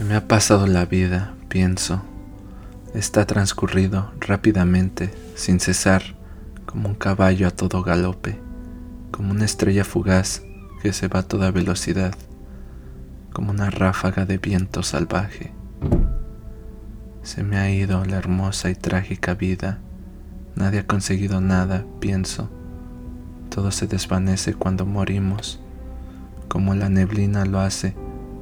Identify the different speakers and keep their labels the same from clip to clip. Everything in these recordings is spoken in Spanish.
Speaker 1: Se me ha pasado la vida, pienso. Está transcurrido rápidamente, sin cesar, como un caballo a todo galope, como una estrella fugaz que se va a toda velocidad, como una ráfaga de viento salvaje. Se me ha ido la hermosa y trágica vida. Nadie ha conseguido nada, pienso. Todo se desvanece cuando morimos, como la neblina lo hace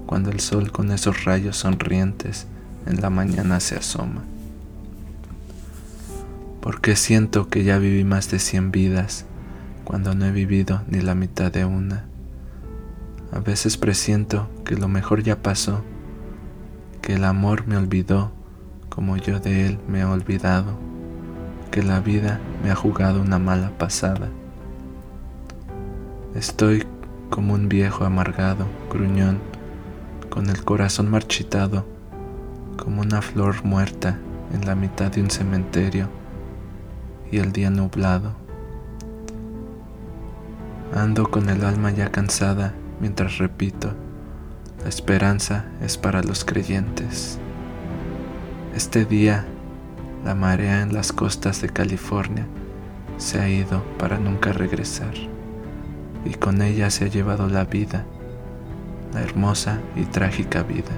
Speaker 1: cuando el sol con esos rayos sonrientes en la mañana se asoma. Porque siento que ya viví más de cien vidas cuando no he vivido ni la mitad de una. A veces presiento que lo mejor ya pasó, que el amor me olvidó como yo de él me he olvidado, que la vida me ha jugado una mala pasada. Estoy como un viejo amargado, gruñón, con el corazón marchitado, como una flor muerta en la mitad de un cementerio y el día nublado. Ando con el alma ya cansada mientras repito, la esperanza es para los creyentes. Este día, la marea en las costas de California se ha ido para nunca regresar y con ella se ha llevado la vida hermosa y trágica vida.